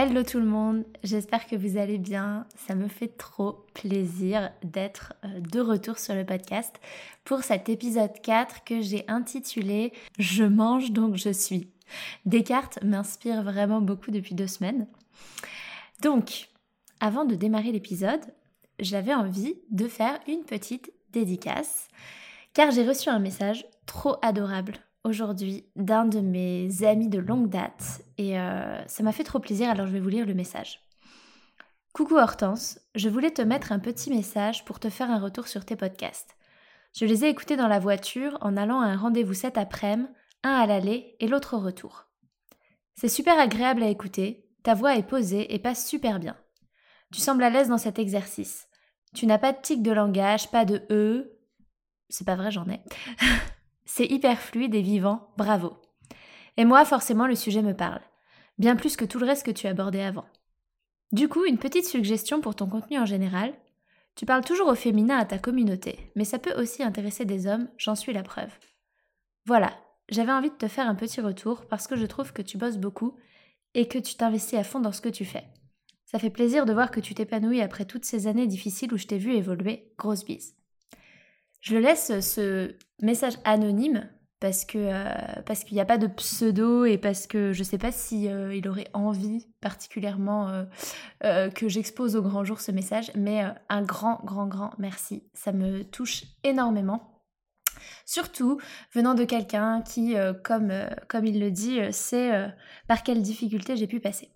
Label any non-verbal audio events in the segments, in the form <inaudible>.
Hello tout le monde, j'espère que vous allez bien. Ça me fait trop plaisir d'être euh, de retour sur le podcast pour cet épisode 4 que j'ai intitulé Je mange donc je suis. Descartes m'inspire vraiment beaucoup depuis deux semaines. Donc, avant de démarrer l'épisode, j'avais envie de faire une petite dédicace car j'ai reçu un message trop adorable aujourd'hui d'un de mes amis de longue date et euh, ça m'a fait trop plaisir alors je vais vous lire le message. Coucou Hortense, je voulais te mettre un petit message pour te faire un retour sur tes podcasts. Je les ai écoutés dans la voiture en allant à un rendez-vous cet après-midi, un à l'aller et l'autre au retour. C'est super agréable à écouter, ta voix est posée et passe super bien. Tu sembles à l'aise dans cet exercice. Tu n'as pas de tic de langage, pas de E. C'est pas vrai, j'en ai. <laughs> C'est hyper fluide et vivant, bravo. Et moi, forcément, le sujet me parle. Bien plus que tout le reste que tu abordais avant. Du coup, une petite suggestion pour ton contenu en général. Tu parles toujours au féminin à ta communauté, mais ça peut aussi intéresser des hommes, j'en suis la preuve. Voilà, j'avais envie de te faire un petit retour parce que je trouve que tu bosses beaucoup et que tu t'investis à fond dans ce que tu fais. Ça fait plaisir de voir que tu t'épanouis après toutes ces années difficiles où je t'ai vu évoluer. Grosse bise. Je le laisse ce message anonyme parce euh, qu'il n'y a pas de pseudo et parce que je ne sais pas si euh, il aurait envie particulièrement euh, que j'expose au grand jour ce message, mais un grand grand grand merci, ça me touche énormément. Surtout venant de quelqu'un qui, comme, comme il le dit, sait par quelles difficultés j'ai pu passer.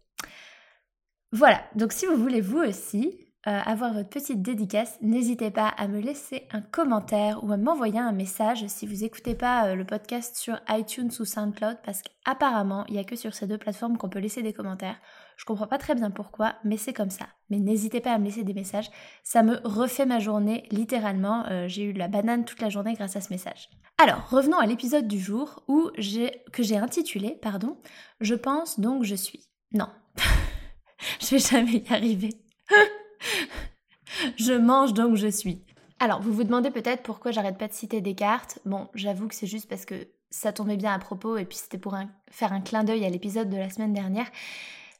Voilà, donc si vous voulez vous aussi euh, avoir votre petite dédicace, n'hésitez pas à me laisser un commentaire ou à m'envoyer un message si vous n'écoutez pas euh, le podcast sur iTunes ou SoundCloud parce qu'apparemment il n'y a que sur ces deux plateformes qu'on peut laisser des commentaires. Je comprends pas très bien pourquoi, mais c'est comme ça. Mais n'hésitez pas à me laisser des messages, ça me refait ma journée littéralement. Euh, j'ai eu la banane toute la journée grâce à ce message. Alors revenons à l'épisode du jour où que j'ai intitulé, pardon, je pense donc je suis. Non, <laughs> je vais jamais y arriver. <laughs> <laughs> je mange donc je suis. Alors, vous vous demandez peut-être pourquoi j'arrête pas de citer Descartes. Bon, j'avoue que c'est juste parce que ça tombait bien à propos et puis c'était pour faire un clin d'œil à l'épisode de la semaine dernière.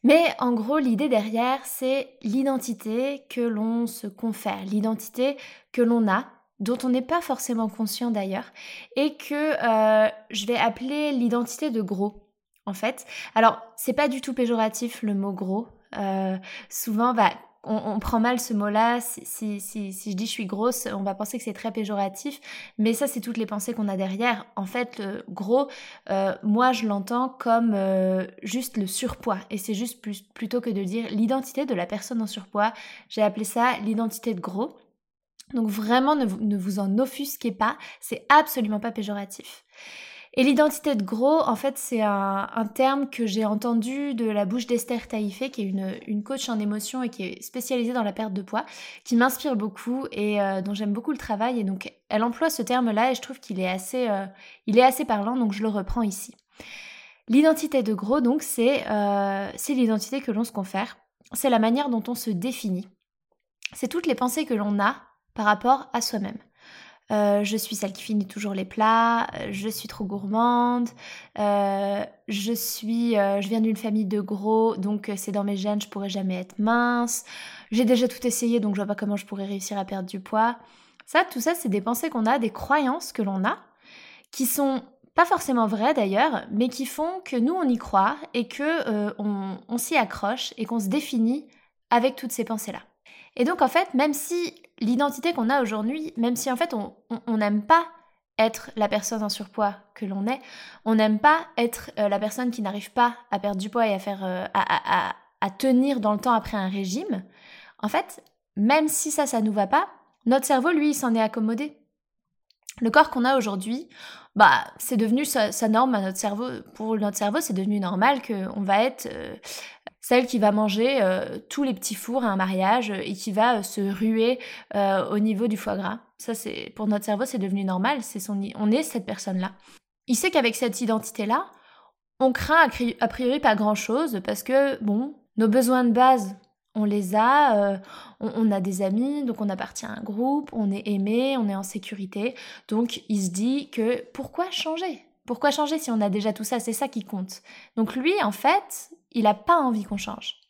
Mais en gros, l'idée derrière, c'est l'identité que l'on se confère, l'identité que l'on a, dont on n'est pas forcément conscient d'ailleurs, et que euh, je vais appeler l'identité de gros, en fait. Alors, c'est pas du tout péjoratif le mot gros. Euh, souvent, bah, on, prend mal ce mot-là. Si, si, je dis je suis grosse, on va penser que c'est très péjoratif. Mais ça, c'est toutes les pensées qu'on a derrière. En fait, le gros, euh, moi, je l'entends comme euh, juste le surpoids. Et c'est juste plus, plutôt que de dire l'identité de la personne en surpoids. J'ai appelé ça l'identité de gros. Donc vraiment, ne, ne vous en offusquez pas. C'est absolument pas péjoratif. Et l'identité de gros, en fait, c'est un, terme que j'ai entendu de la bouche d'Esther Taïfé, qui est une, une, coach en émotion et qui est spécialisée dans la perte de poids, qui m'inspire beaucoup et euh, dont j'aime beaucoup le travail. Et donc, elle emploie ce terme-là et je trouve qu'il est assez, euh, est assez parlant, donc je le reprends ici. L'identité de gros, donc, c'est euh, l'identité que l'on se confère. C'est la manière dont on se définit. C'est toutes les pensées que l'on a par rapport à soi-même. Euh, je suis celle qui finit toujours les plats, euh, je suis trop gourmande, euh, je suis, je viens d'une famille de gros, donc c'est dans mes gènes, je pourrais jamais être mince. J'ai déjà tout essayé, donc je vois pas comment je pourrais réussir à perdre du poids. Ça, tout ça, c'est des pensées qu'on a, des croyances que l'on a, qui sont pas forcément vraies d'ailleurs, mais qui font que nous on y croit et que euh, on, s'y accroche et qu'on se définit avec toutes ces pensées-là. Et donc en fait, même si l'identité qu'on a aujourd'hui, même si en fait on n'aime pas être la personne en surpoids que l'on est, on n'aime pas être euh, la personne qui n'arrive pas à perdre du poids et à faire euh, à, tenir dans le temps après un régime, en fait, même si ça, ça nous va pas, notre cerveau, lui, s'en est accommodé. Le corps qu'on a aujourd'hui, bah, c'est devenu sa, norme à notre cerveau. Pour notre cerveau, c'est devenu normal qu'on va être euh, celle qui va manger euh, tous les petits fours à un mariage et qui va euh, se ruer au niveau du foie gras. Ça, c'est pour notre cerveau, c'est devenu normal. C'est son, on est cette personne-là. Il sait qu'avec cette identité-là, on craint a priori pas grand-chose parce que bon, nos besoins de base on les a, euh, on, a des amis, donc on appartient à un groupe, on est aimé, on est en sécurité. Donc il se dit que pourquoi changer? Pourquoi changer si on a déjà tout ça? C'est ça qui compte. Donc lui, en fait, il n'a pas envie qu'on change.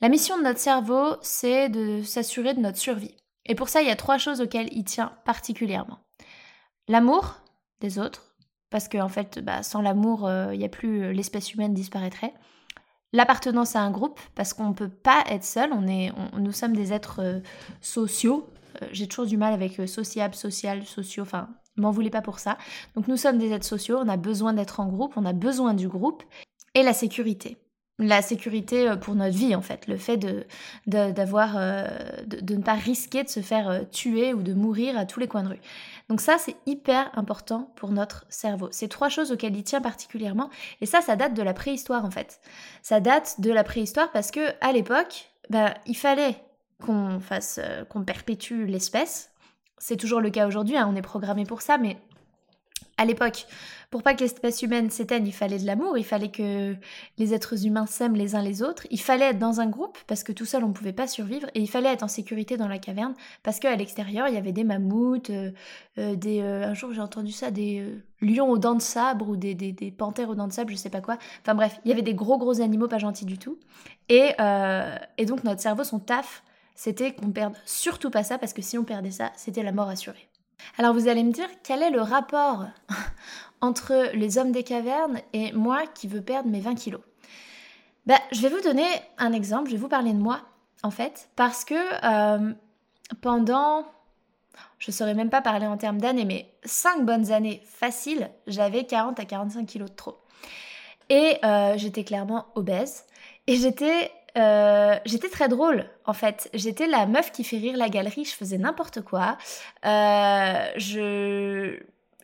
La mission de notre cerveau, c'est de s'assurer de notre survie. Et pour ça, il y a trois choses auxquelles il tient particulièrement. L'amour des autres, parce qu'en en fait, bah, sans l'amour, euh, il a plus euh, l'espèce humaine disparaîtrait l'appartenance à un groupe, parce qu'on ne peut pas être seul, on est, nous sommes des êtres euh, sociaux. J'ai toujours du mal avec sociable, social, sociaux, enfin, m'en voulez pas pour ça. Donc nous sommes des êtres sociaux, on a besoin d'être en groupe, on a besoin du groupe, et la sécurité la sécurité euh, pour notre vie en fait, le fait de, d'avoir, euh, de, ne pas risquer de se faire euh, tuer ou de mourir à tous les coins de rue. Donc ça c'est hyper important pour notre cerveau. C'est trois choses auxquelles il tient particulièrement et ça ça date de la préhistoire en fait. Ça date de la préhistoire parce que à l'époque, bah, il fallait qu'on fasse, qu'on perpétue l'espèce. C'est toujours le cas aujourd'hui, hein, on est programmé pour ça, mais à l'époque, pour pas que l'espèce humaine s'éteigne, il fallait de l'amour, il fallait que les êtres humains s'aiment les uns les autres, il fallait être dans un groupe parce que tout seul on ne pouvait pas survivre et il fallait être en sécurité dans la caverne parce qu'à l'extérieur il y avait des mammouths, euh, euh, des euh, un jour j'ai entendu ça des lions aux dents de sabre ou des, des, des, panthères aux dents de sabre, je sais pas quoi. Enfin bref, il y avait des gros gros animaux pas gentils du tout et, et donc notre cerveau son taf c'était qu'on perde surtout pas ça parce que si on perdait ça c'était la mort assurée. Alors vous allez me dire, quel est le rapport <laughs> entre les hommes des cavernes et moi qui veux perdre mes 20 kilos? Ben, Je vais vous donner un exemple, je vais vous parler de moi en fait, parce que euh, pendant, je ne saurais même pas parler en termes d'années, mais 5 bonnes années faciles, j'avais 40 à 45 kilos de trop. Et euh, j'étais clairement obèse. Et j'étais euh, j'étais très drôle en fait. J'étais la meuf qui fait rire la galerie, je faisais n'importe quoi. Euh,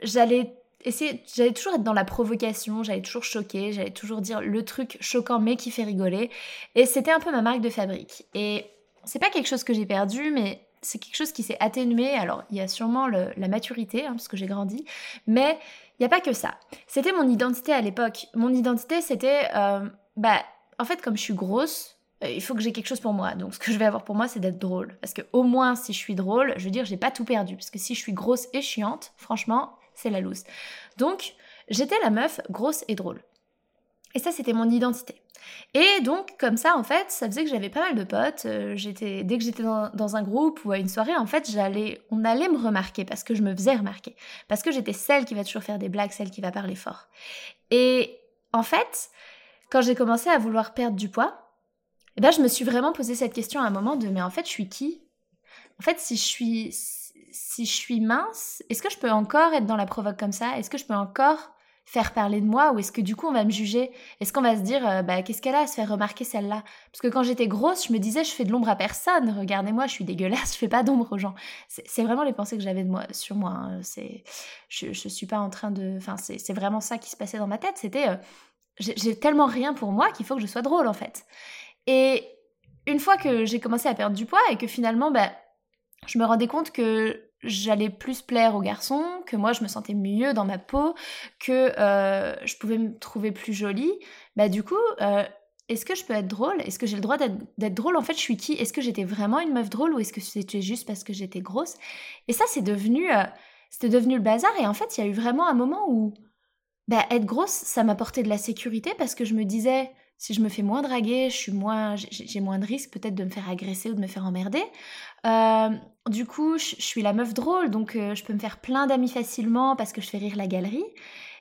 j'allais j'allais toujours être dans la provocation, j'allais toujours choquer, j'allais toujours dire le truc choquant mais qui fait rigoler et c'était un peu ma marque de fabrique. Et c'est pas quelque chose que j'ai perdu mais c'est quelque chose qui s'est atténué. Alors, il y a sûrement la maturité, hein, parce que j'ai grandi, mais il n'y a pas que ça. C'était mon identité à l'époque. Mon identité, c'était, euh, bah, en fait, comme je suis grosse, euh, il faut que j'ai quelque chose pour moi. Donc ce que je vais avoir pour moi, c'est d'être drôle. Parce que au moins, si je suis drôle, je veux dire, j'ai pas tout perdu. Parce que si je suis grosse et chiante, franchement, c'est la loose. Donc, j'étais la meuf grosse et drôle. Et ça, c'était mon identité. Et donc, comme ça, en fait, ça faisait que j'avais pas mal de potes. Euh, j'étais, dès que j'étais dans, dans, un groupe ou à une soirée, en fait, j'allais, on allait me remarquer parce que je me faisais remarquer. Parce que j'étais celle qui va toujours faire des blagues, celle qui va parler fort. Et en fait, quand j'ai commencé à vouloir perdre du poids, et ben, je me suis vraiment posé cette question à un moment de mais en fait, je suis qui? En fait, si je suis si je suis mince, est-ce que je peux encore être dans la provoque comme ça? Est-ce que je peux encore faire parler de moi? Ou est-ce que du coup on va me juger? Est-ce qu'on va se dire euh, bah qu'est-ce qu'elle a à se faire remarquer celle-là? Parce que quand j'étais grosse, je me disais je fais de l'ombre à personne. Regardez-moi, je suis dégueulasse, je fais pas d'ombre aux gens. C'est vraiment les pensées que j'avais de moi sur moi. Hein. C'est je, je suis pas en train de enfin c'est vraiment ça qui se passait dans ma tête, c'était euh, j'ai tellement rien pour moi qu'il faut que je sois drôle en fait. Et une fois que j'ai commencé à perdre du poids et que finalement, bah, je me rendais compte que j'allais plus plaire aux garçons, que moi je me sentais mieux dans ma peau, que euh, je pouvais me trouver plus jolie, bah du coup, euh, est-ce que je peux être drôle? Est-ce que j'ai le droit d'être drôle? En fait, je suis qui? Est-ce que j'étais vraiment une meuf drôle ou est-ce que c'était juste parce que j'étais grosse? Et ça, c'est devenu, euh, c'était devenu le bazar. Et en fait, il y a eu vraiment un moment où, bah, être grosse, ça m'apportait de la sécurité parce que je me disais, si je me fais moins draguer, je suis moins, j'ai moins de risque peut-être de me faire agresser ou de me faire emmerder. Euh, du coup, je, suis la meuf drôle, donc euh, je peux me faire plein d'amis facilement parce que je fais rire la galerie.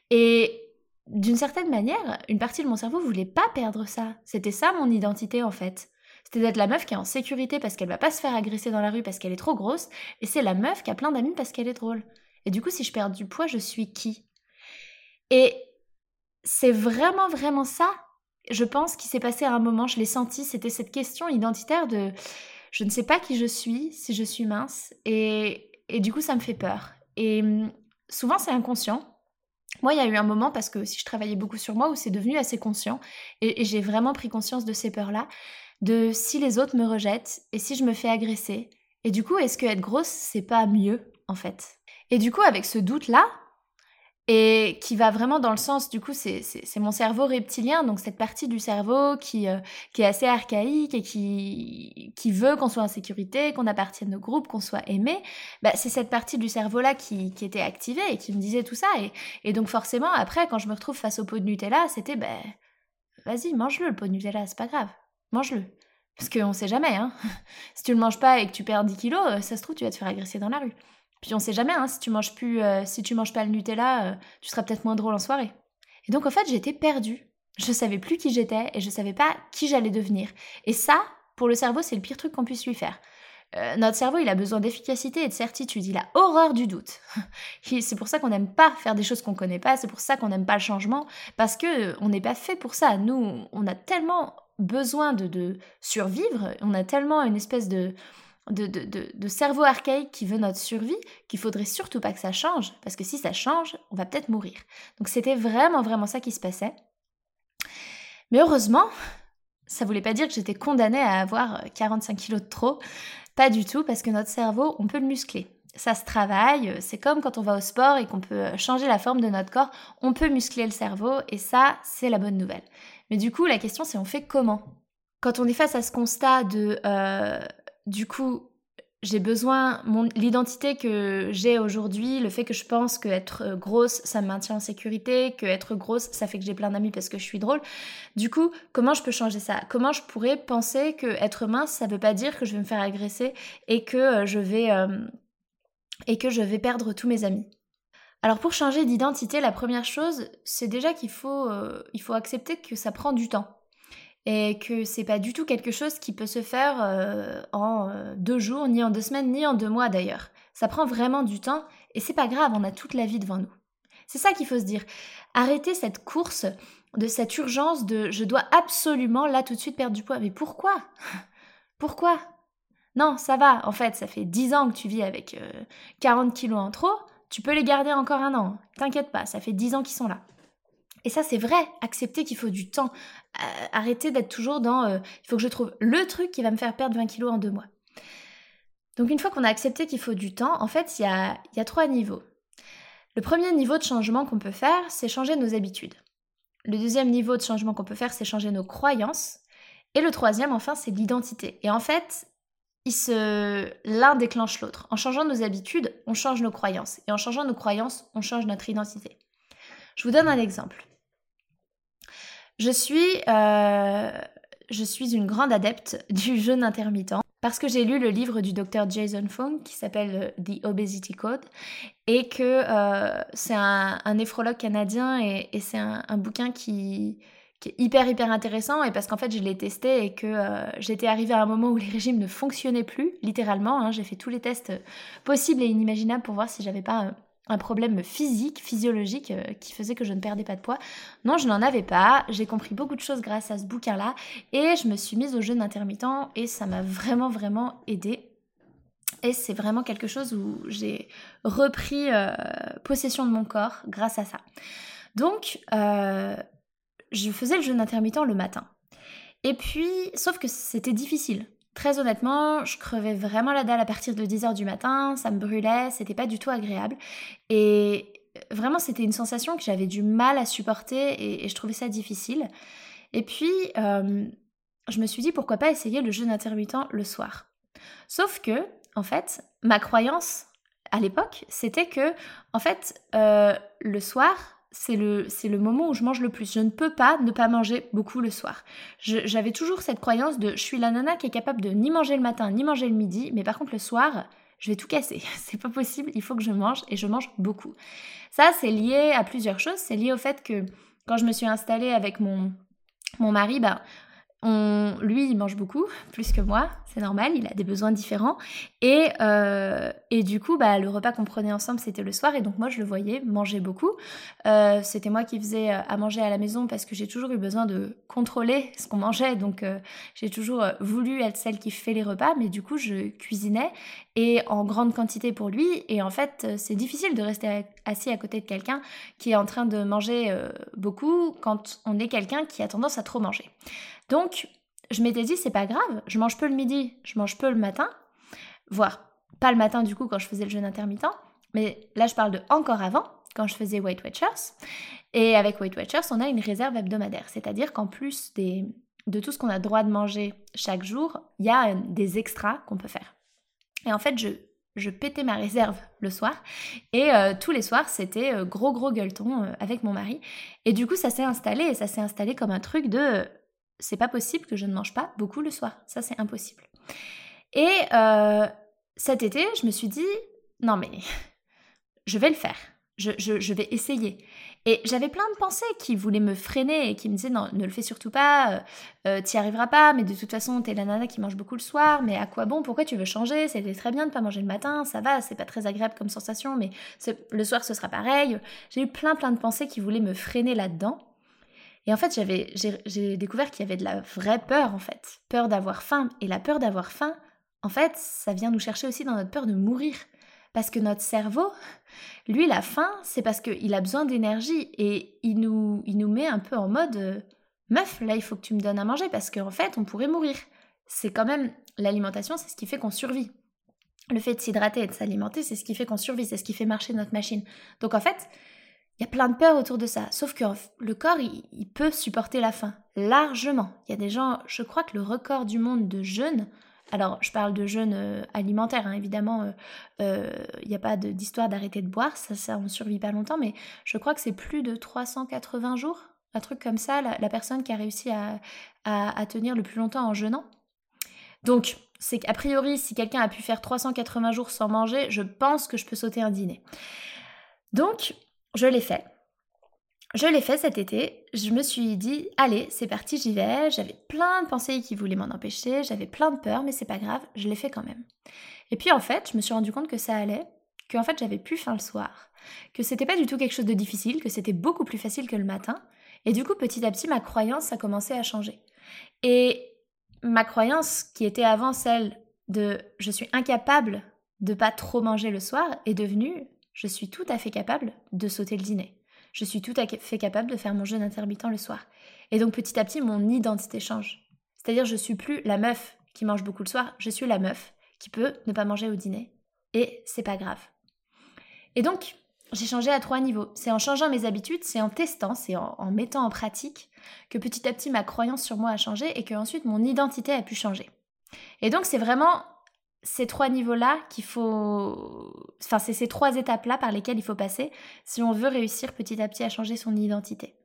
Et d'une certaine manière, une partie de mon cerveau voulait pas perdre ça. C'était ça mon identité en fait. C'était d'être la meuf qui est en sécurité parce qu'elle va pas se faire agresser dans la rue parce qu'elle est trop grosse, et c'est la meuf qui a plein d'amis parce qu'elle est drôle. Et du coup, si je perds du poids, je suis qui? Et c'est vraiment, vraiment ça, je pense, qui s'est passé à un moment, je l'ai senti, c'était cette question identitaire de je ne sais pas qui je suis, si je suis mince, et, et du coup, ça me fait peur. Et hum, souvent, c'est inconscient. Moi, il y a eu un moment, parce que si je travaillais beaucoup sur moi, où c'est devenu assez conscient, et, et j'ai vraiment pris conscience de ces peurs-là, de si les autres me rejettent, et si je me fais agresser. Et du coup, est-ce que être grosse, c'est pas mieux, en fait? Et du coup, avec ce doute-là, et qui va vraiment dans le sens, du coup, c'est mon cerveau reptilien, donc cette partie du cerveau qui, euh, qui est assez archaïque et qui, qui veut qu'on soit en sécurité, qu'on appartienne au groupe, qu'on soit aimé, bah, c'est cette partie du cerveau-là qui, qui, était activée et qui me disait tout ça. Et, donc forcément, après, quand je me retrouve face au pot de Nutella, c'était, ben, vas-y, mange-le, le pot de Nutella, c'est pas grave, mange-le. Parce qu'on sait jamais, hein. <laughs> si tu le manges pas et que tu perds 10 kilos, euh, ça se trouve, tu vas te faire agresser dans la rue. Puis on sait jamais, hein, si tu manges plus, euh, si tu manges pas le Nutella, euh, tu seras peut-être moins drôle en soirée. Et donc en fait, j'étais perdue. Je savais plus qui j'étais et je savais pas qui j'allais devenir. Et ça, pour le cerveau, c'est le pire truc qu'on puisse lui faire. Euh, notre cerveau, il a besoin d'efficacité et de certitude. Il a horreur du doute. <laughs> c'est pour ça qu'on n'aime pas faire des choses qu'on connaît pas. C'est pour ça qu'on n'aime pas le changement parce que on n'est pas fait pour ça. Nous, on a tellement besoin de, de survivre. On a tellement une espèce de de, cerveau archaïque qui veut notre survie, qu'il faudrait surtout pas que ça change, parce que si ça change, on va peut-être mourir. Donc c'était vraiment, vraiment ça qui se passait. Mais heureusement, ça voulait pas dire que j'étais condamnée à avoir 45 kilos de trop. Pas du tout, parce que notre cerveau, on peut le muscler. Ça se travaille, c'est comme quand on va au sport et qu'on peut changer la forme de notre corps, on peut muscler le cerveau, et ça, c'est la bonne nouvelle. Mais du coup, la question c'est on fait comment? Quand on est face à ce constat de... Euh, du coup, j'ai besoin, l'identité que j'ai aujourd'hui, le fait que je pense que être euh, grosse, ça me maintient en sécurité, que être grosse, ça fait que j'ai plein d'amis parce que je suis drôle. Du coup, comment je peux changer ça? Comment je pourrais penser que être mince, ça veut pas dire que je vais me faire agresser et que euh, je vais euh, et que je vais perdre tous mes amis? Alors pour changer d'identité, la première chose, c'est déjà qu'il faut, il faut accepter que ça prend du temps et que c'est pas du tout quelque chose qui peut se faire euh, en euh, deux jours, ni en deux semaines, ni en deux mois d'ailleurs. Ça prend vraiment du temps et c'est pas grave, on a toute la vie devant nous. C'est ça qu'il faut se dire. Arrêtez cette course de cette urgence de je dois absolument là tout de suite perdre du poids. Mais pourquoi? Pourquoi? Non, ça va. En fait, ça fait dix ans que tu vis avec 40 euh, kilos en trop. Tu peux les garder encore un an. T'inquiète pas, ça fait dix ans qu'ils sont là. Et ça, c'est vrai. Accepter qu'il faut du temps. Euh, arrêter d'être toujours dans euh, il faut que je trouve le truc qui va me faire perdre 20 kilos en deux mois. Donc, une fois qu'on a accepté qu'il faut du temps, en fait, il y a, trois niveaux. Le premier niveau de changement qu'on peut faire, c'est changer nos habitudes. Le deuxième niveau de changement qu'on peut faire, c'est changer nos croyances. Et le troisième, enfin, c'est l'identité. Et en fait, se... l'un déclenche l'autre. En changeant nos habitudes, on change nos croyances. Et en changeant nos croyances, on change notre identité. Je vous donne un exemple. Je suis, euh, je suis une grande adepte <laughs> du jeûne intermittent parce que j'ai lu le livre du docteur Jason Fung qui s'appelle euh, The Obesity Code et que euh, c'est un, néphrologue canadien et, c'est un, bouquin qui, est hyper hyper intéressant et parce qu'en fait je l'ai testé et que j'étais arrivée à un moment où les régimes ne fonctionnaient plus littéralement. Hein. j'ai fait tous les tests possibles et inimaginables pour voir si j'avais pas un problème physique, physiologique euh, qui faisait que je ne perdais pas de poids. Non, je n'en avais pas. J'ai compris beaucoup de choses grâce à ce bouquin-là et je me suis mise au jeûne intermittent et ça m'a vraiment vraiment aidé. Et c'est vraiment quelque chose où j'ai repris euh, possession de mon corps grâce à ça. Donc, euh, je faisais le jeûne intermittent le matin. Et puis, sauf que c'était difficile. Très honnêtement, je crevais vraiment la dalle à partir de 10h du matin, ça me brûlait, c'était pas du tout agréable. Et vraiment, c'était une sensation que j'avais du mal à supporter et, je trouvais ça difficile. Et puis, euh, je me suis dit pourquoi pas essayer le jeûne intermittent le soir. Sauf que, en fait, ma croyance à l'époque, c'était que, en fait, euh, le soir, c'est le, le moment où je mange le plus. Je ne peux pas ne pas manger beaucoup le soir. j'avais toujours cette croyance de je suis la nana qui est capable de ni manger le matin ni manger le midi, mais par contre le soir, je vais tout casser. <laughs> C'est pas possible, il faut que je mange et je mange beaucoup. Ça, c'est lié à plusieurs choses. C'est lié au fait que quand je me suis installée avec mon, mon mari, bah, lui, il mange beaucoup, <laughs> plus que moi, c'est normal, il a des besoins différents. Et, euh, et du coup, bah, le repas qu'on prenait ensemble, c'était le soir, et donc moi, je le voyais manger beaucoup. Euh, c'était moi qui faisais euh, à manger à la maison parce que j'ai toujours eu besoin de contrôler <laughs> ce qu'on mangeait, donc j'ai toujours voulu être celle qui fait les repas, mais du coup, je cuisinais, et en grande quantité pour lui, et en fait, c'est difficile de rester assis à côté de quelqu'un qui est en train de manger beaucoup quand on est quelqu'un qui a tendance à trop manger. Je m'étais dit, c'est pas grave, je mange peu le midi, je mange peu le matin, voire pas le matin du coup quand je faisais le jeûne intermittent, mais là je parle de encore avant, quand je faisais Weight Watchers. Et avec Weight Watchers, on a une réserve hebdomadaire, c'est-à-dire qu'en plus de tout ce qu'on a droit de manger chaque jour, il y a euh, des extras qu'on peut faire. Et en fait, je, je pétais ma réserve le soir. Et euh, tous les soirs, c'était euh, gros, gros gueuleton avec mon mari. Et du coup, ça s'est installé. Et ça s'est installé comme un truc de c'est pas possible que je ne mange pas beaucoup le soir. Ça, c'est impossible. Et euh, cet été, je me suis dit, non mais, <laughs> je vais le faire. Je, vais essayer. Et j'avais plein de pensées qui voulaient me freiner et qui me disaient, non, ne le fais surtout pas, euh, euh t'y arriveras pas, mais de toute façon, t'es la nana qui mange beaucoup le soir, mais à quoi bon? Pourquoi tu veux changer? C'était très bien de pas manger le matin, ça va, c'est pas très agréable comme sensation, mais le soir, ce sera pareil. J'ai eu plein, plein de pensées qui voulaient me freiner là-dedans. Et en fait, j'avais, j'ai découvert qu'il y avait de la vraie peur, en fait. Peur d'avoir faim. Et la peur d'avoir faim, en fait, ça vient nous chercher aussi dans notre peur de mourir. Parce que notre cerveau, lui, la faim, c'est parce qu'il a besoin d'énergie. Et il nous, il nous met un peu en mode euh, Meuf, là, il faut que tu me donnes à manger parce qu'en fait, on pourrait mourir. C'est quand même l'alimentation, c'est ce qui fait qu'on survit. Le fait de s'hydrater et de s'alimenter, c'est ce qui fait qu'on survit, c'est ce qui fait marcher notre machine. Donc en fait, il y a plein de peurs autour de ça. Sauf que le corps, il, peut supporter la faim largement. Il y a des gens, je crois que le record du monde de jeûne, alors je parle de jeûne euh, alimentaire, hein, évidemment, euh, euh, il n'y a pas d'histoire d'arrêter de boire, ça, ça, on survit pas longtemps, mais je crois que c'est plus de 380 jours, un truc comme ça, la, personne qui a réussi à, à tenir le plus longtemps en jeûnant. Donc, c'est qu'a priori, si quelqu'un a pu faire 380 jours sans manger, je pense que je peux sauter un dîner. Donc, je l'ai fait. Je l'ai fait cet été. Je me suis dit, allez, c'est parti, j'y vais. J'avais plein de pensées qui voulaient m'en empêcher. J'avais plein de peurs, mais c'est pas grave, je l'ai fait quand même. Et puis en fait, je me suis rendu compte que ça allait, que en fait j'avais plus faim le soir, que c'était pas du tout quelque chose de difficile, que c'était beaucoup plus facile que le matin. Et du coup, petit à petit, ma croyance a commencé à changer. Et ma croyance, qui était avant celle de je suis incapable de pas trop manger le soir, est devenue je suis tout à fait capable de sauter le dîner. Je suis tout à fait capable de faire mon jeûne intermittent le soir. Et donc petit à petit, mon identité change. C'est-à-dire, je suis plus la meuf qui mange beaucoup le soir, je suis la meuf qui peut ne pas manger au dîner. Et c'est pas grave. Et donc, j'ai changé à trois niveaux. C'est en changeant mes habitudes, c'est en testant, c'est en, en, mettant en pratique que petit à petit ma croyance sur moi a changé et que ensuite mon identité a pu changer. Et donc c'est vraiment ces trois niveaux-là qu'il faut... Enfin, c'est ces trois étapes-là par lesquelles il faut passer si on veut réussir petit à petit à changer son identité.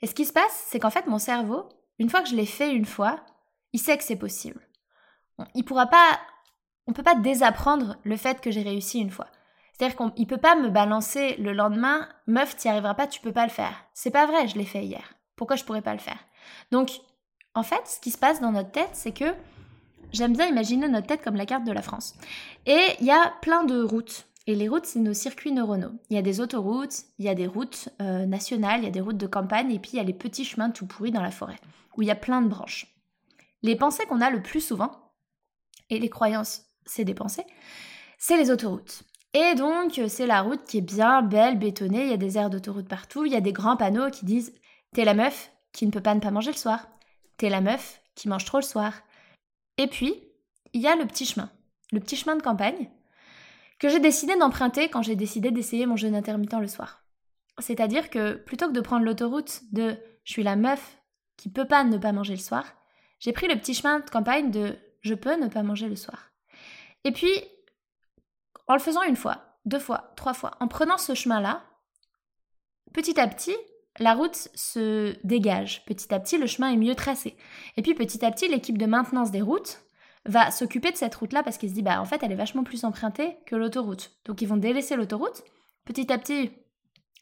Et ce qui se passe, c'est qu'en fait, mon cerveau, une fois que je l'ai fait une fois, il sait que c'est possible. Il pourra pas... On peut pas désapprendre le fait que j'ai réussi une fois. C'est-à-dire qu'il peut pas me balancer le lendemain, meuf, t'y arriveras pas, tu peux pas le faire. C'est pas vrai, je l'ai fait hier. Pourquoi je pourrais pas le faire? Donc, en fait, ce qui se passe dans notre tête, c'est que J'aime bien imaginer notre tête comme la carte de la France. Et il y a plein de routes. Et les routes, c'est nos circuits neuronaux. Il y a des autoroutes, il y a des routes euh, nationales, il y a des routes de campagne, et puis il y a les petits chemins tout pourris dans la forêt, où il y a plein de branches. Les pensées qu'on a le plus souvent, et les croyances, c'est des pensées, c'est les autoroutes. Et donc, c'est la route qui est bien belle, bétonnée, il y a des aires d'autoroute partout, il y a des grands panneaux qui disent T'es la meuf qui ne peut pas ne pas manger le soir. T'es la meuf qui mange trop le soir. Et puis, il y a le petit chemin, le petit chemin de campagne, que j'ai décidé d'emprunter quand j'ai décidé d'essayer mon jeûne intermittent le soir. C'est-à-dire que plutôt que de prendre l'autoroute de je suis la meuf qui peut pas ne pas manger le soir, j'ai pris le petit chemin de campagne de je peux ne pas manger le soir. Et puis, en le faisant une fois, deux fois, trois fois, en prenant ce chemin-là, petit à petit, la route se dégage. Petit à petit, le chemin est mieux tracé. Et puis petit à petit, l'équipe de maintenance des routes va s'occuper de cette route-là parce qu'il se dit, bah en fait, elle est vachement plus empruntée que l'autoroute. Donc ils vont délaisser l'autoroute. Petit à petit,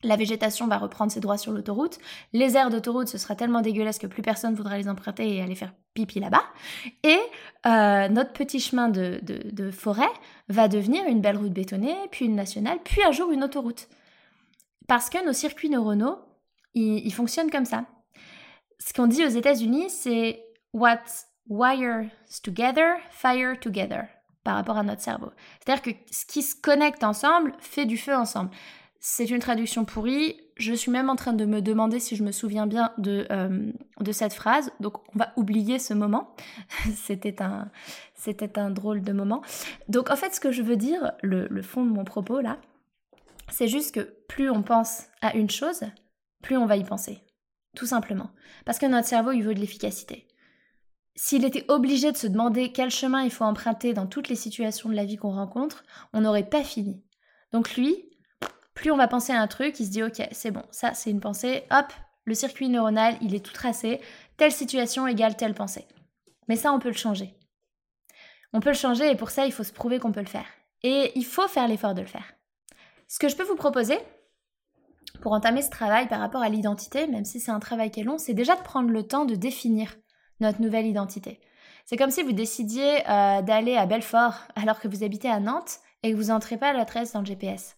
la végétation va reprendre ses droits sur l'autoroute. Les aires d'autoroute, ce sera tellement dégueulasse que plus personne voudra les emprunter et aller faire pipi là-bas. Et euh, notre petit chemin de, forêt va devenir une belle route bétonnée, puis une nationale, puis un jour une autoroute. Parce que nos circuits neuronaux, ils, fonctionnent comme ça. Ce qu'on dit aux États-Unis, c'est What wires together, fire together, par rapport à notre cerveau. C'est-à-dire que ce qui se connecte ensemble fait du feu ensemble. C'est une traduction pourrie. Je suis même en train de me demander si je me souviens bien de, euh, de cette phrase. Donc on va oublier ce moment. <laughs> c'était, un, c'était un drôle de moment. Donc en fait ce que je veux dire, le fond de mon propos là, c'est juste que plus on pense à une chose, plus on va y penser. Tout simplement. Parce que notre cerveau, il veut de l'efficacité. S'il était obligé de se demander quel chemin il faut emprunter dans toutes les situations de la vie qu'on rencontre, on n'aurait pas fini. Donc lui, plus on va penser à un truc, il se dit ok, c'est bon, ça c'est une pensée, hop, le circuit neuronal, il est tout tracé, telle situation égale telle pensée. Mais ça, on peut le changer. On peut le changer et pour ça, il faut se prouver qu'on peut le faire. Et il faut faire l'effort de le faire. Ce que je peux vous proposer pour entamer ce travail par rapport à l'identité, même si c'est un travail qui est long, c'est déjà de prendre le temps de définir notre nouvelle identité. C'est comme si vous décidiez euh, d'aller à Belfort <laughs> alors que vous habitez à Nantes et que vous n'entrez pas l'adresse dans le GPS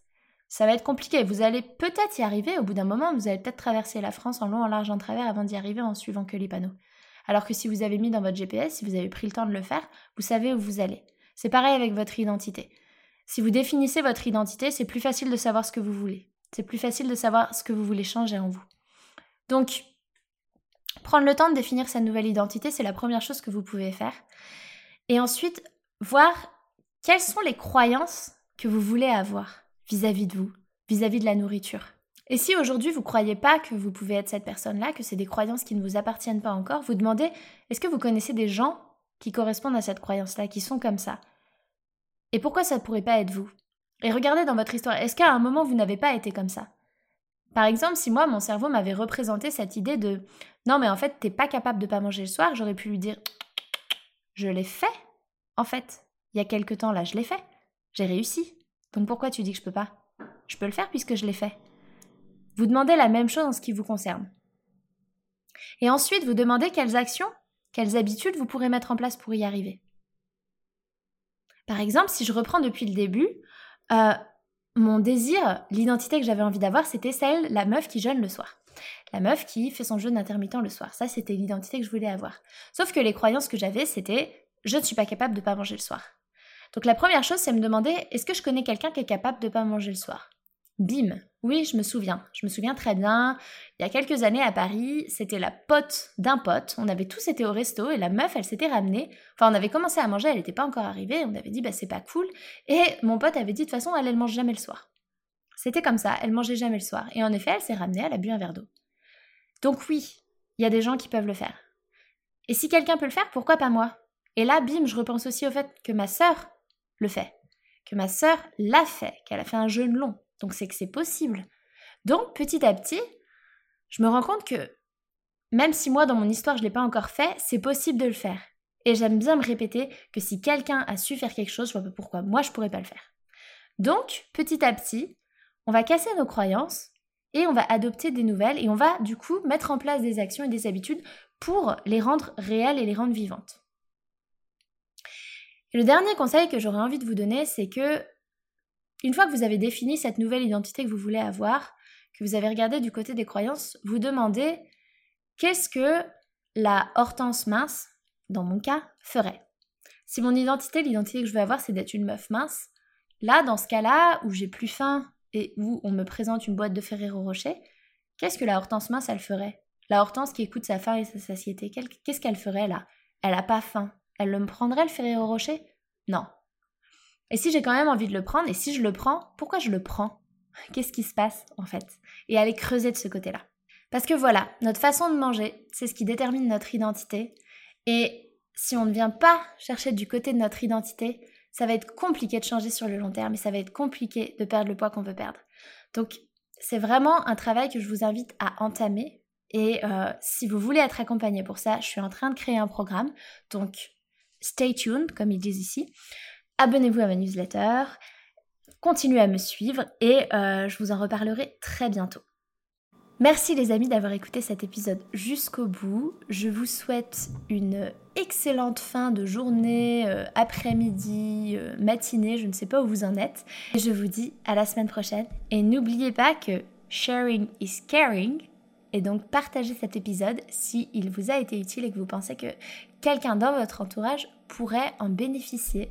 ça va être compliqué. Vous allez peut-être y arriver au bout d'un moment, vous allez peut-être traverser la France en long, en large, en travers avant d'y arriver en suivant que les panneaux. Alors que si vous avez mis dans votre GPS, si vous avez pris le temps de le faire, vous savez où vous allez. C'est pareil avec votre identité. Si vous définissez votre identité, c'est plus facile de savoir ce que vous voulez. C'est plus facile de savoir ce que vous voulez changer en vous. Donc, prendre le temps de définir sa nouvelle identité, c'est la première chose que vous pouvez faire. Et ensuite, voir quelles sont les croyances que vous voulez avoir vis-à-vis de vous, vis-à-vis de la nourriture. Et si aujourd'hui vous ne croyez pas que vous pouvez être cette personne-là, que c'est des croyances qui ne vous appartiennent pas encore, vous demandez est-ce que vous connaissez des gens qui correspondent à cette croyance-là, qui sont comme ça? Et pourquoi ça ne pourrait pas être vous? Et regardez dans votre histoire, est-ce qu'à un moment vous n'avez pas été comme ça? Par exemple, si moi mon cerveau m'avait représenté cette idée de non mais en fait t'es pas capable de pas manger le soir, j'aurais pu lui dire je l'ai fait en fait. Il y a quelque temps là, je l'ai fait. J'ai réussi. Donc pourquoi tu dis que je peux pas? Je peux le faire puisque je l'ai fait. Vous demandez la même chose en ce qui vous concerne. Et ensuite, vous demandez quelles actions, quelles habitudes vous pourrez mettre en place pour y arriver. Par exemple, si je reprends depuis le début, euh, mon désir, l'identité que j'avais envie d'avoir, c'était celle, la meuf qui jeûne le soir. La meuf qui fait son jeûne intermittent le soir. Ça, c'était l'identité que je voulais avoir. Sauf que les croyances que j'avais, c'était je ne suis pas capable de pas manger le soir. Donc la première chose, c'est me demander est-ce que je connais quelqu'un qui est capable de pas manger le soir? Bim Oui, je me souviens. Je me souviens très bien. Il y a quelques années à Paris, c'était la pote d'un pote. On avait tous été au resto et la meuf, elle s'était ramenée. Enfin, on avait commencé à manger, elle n'était pas encore arrivée. On avait dit, bah c'est pas cool. Et mon pote avait dit, de toute façon, elle, elle mange jamais le soir. C'était comme ça, elle mangeait jamais le soir. Et en effet, elle s'est ramenée, elle a bu un verre d'eau. Donc oui, il y a des gens qui peuvent le faire. Et si quelqu'un peut le faire, pourquoi pas moi? Et là, bim, je repense aussi au fait que ma sœur, le fait, que ma sœur l'a fait, qu'elle a fait un jeûne long. Donc c'est que c'est possible. Donc petit à petit, je me rends compte que même si moi dans mon histoire je ne l'ai pas encore fait, c'est possible de le faire. Et j'aime bien me répéter que si quelqu'un a su faire quelque chose, je vois pas pourquoi moi je pourrais pas le faire. Donc petit à petit, on va casser nos croyances et on va adopter des nouvelles et on va du coup mettre en place des actions et des habitudes pour les rendre réelles et les rendre vivantes le dernier conseil que j'aurais envie de vous donner, c'est que une fois que vous avez défini cette nouvelle identité que vous voulez avoir, que vous avez regardé du côté des croyances, vous demandez qu'est-ce que la Hortense mince, dans mon cas, ferait? Si mon identité, l'identité que je veux avoir, c'est d'être une meuf mince, là, dans ce cas-là, où j'ai plus faim et où on me présente une boîte de Ferrero Rocher, qu'est-ce que la Hortense mince, elle ferait? La Hortense qui écoute sa faim et sa satiété, qu'est-ce qu'elle ferait là? Elle a pas faim, elle me prendrait le Ferrero Rocher? Non. Et si j'ai quand même envie de le prendre, et si je le prends, pourquoi je le prends? Qu'est-ce qui se passe en fait? Et aller creuser de ce côté-là. Parce que voilà, notre façon de manger, c'est ce qui détermine notre identité. Et si on ne vient pas chercher du côté de notre identité, ça va être compliqué de changer sur le long terme et ça va être compliqué de perdre le poids qu'on veut perdre. Donc c'est vraiment un travail que je vous invite à entamer. Et euh, si vous voulez être accompagné pour ça, je suis en train de créer un programme. Donc stay tuned, comme ils disent ici. Abonnez-vous à ma newsletter, continuez à me suivre et euh, je vous en reparlerai très bientôt. Merci les amis d'avoir écouté cet épisode jusqu'au bout. Je vous souhaite une excellente fin de journée, euh, après-midi, euh, matinée, je ne sais pas où vous en êtes. Et je vous dis à la semaine prochaine. Et n'oubliez pas que sharing is caring. Et donc partagez cet épisode si il vous a été utile et que vous pensez que quelqu'un dans votre entourage pourrait en bénéficier.